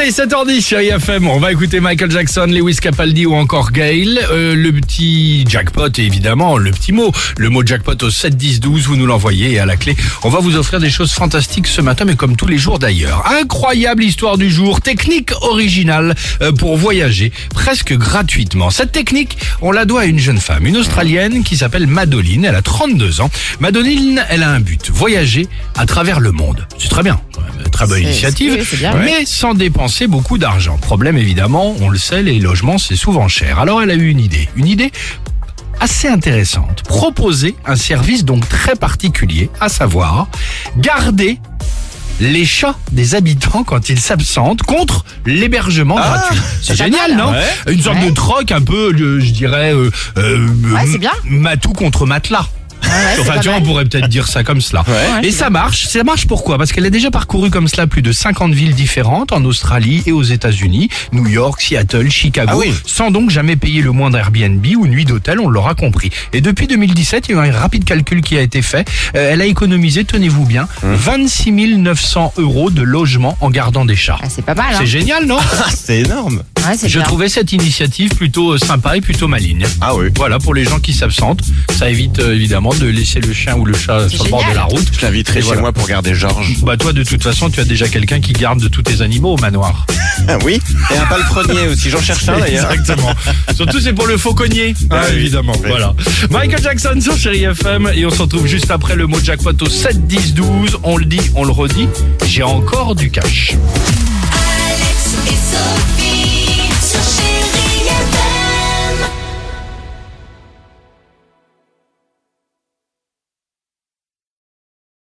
Allez, 7h10 chérie FM, on va écouter Michael Jackson, Lewis Capaldi ou encore Gail. Euh, le petit jackpot, évidemment, le petit mot. Le mot jackpot au 7 10 12, vous nous l'envoyez à la clé, on va vous offrir des choses fantastiques ce matin, mais comme tous les jours d'ailleurs. Incroyable histoire du jour, technique originale euh, pour voyager, presque gratuitement. Cette technique, on la doit à une jeune femme, une Australienne qui s'appelle Madeline, elle a 32 ans. Madeline, elle a un but, voyager à travers le monde. C'est très bien, très bonne initiative, mais sans dépenser beaucoup d'argent. Problème évidemment, on le sait, les logements c'est souvent cher. Alors elle a eu une idée, une idée assez intéressante. Proposer un service donc très particulier, à savoir garder les chats des habitants quand ils s'absentent contre l'hébergement gratuit. C'est génial, mal. non Ouais. Une sorte Ouais. de troc un peu, euh, je dirais, euh, euh, Ouais, c'est bien. matou contre matelas. Ouais, enfin, tu vois, on pourrait peut-être dire ça comme cela. Ouais. Et ça marche. Ça marche pourquoi? Parce qu'elle a déjà parcouru comme cela plus de 50 villes différentes en Australie et aux États-Unis, New York, Seattle, Chicago, Ah oui. sans donc jamais payer le moindre Airbnb ou nuit d'hôtel, on l'aura compris. Et depuis 2017, il y a eu un rapide calcul qui a été fait. Euh, elle a économisé, tenez-vous bien, Hum. 26 900 euros de logement en gardant des chats. Ah, c'est pas mal, hein. C'est génial, non? Ah, c'est énorme. Ouais, Je trouvais cette initiative plutôt euh, sympa et plutôt maligne. Ah oui. Voilà, pour les gens qui s'absentent, ça évite euh, évidemment de laisser le chien ou le chat sur le bord de la route. Je l'inviterai chez voilà. moi pour garder Georges. Bah toi de toute façon tu as déjà quelqu'un qui garde de tous tes animaux au manoir. Ah oui. Et un palefrenier aussi. J'en cherche un d'ailleurs. Exactement. Surtout c'est pour le fauconnier. Ah, oui. évidemment. Oui. Voilà. Michael Jackson sur Chéri FM et on se retrouve juste après le mot jackpot au 7 10 12. On le dit, on le redit. J'ai encore du cash.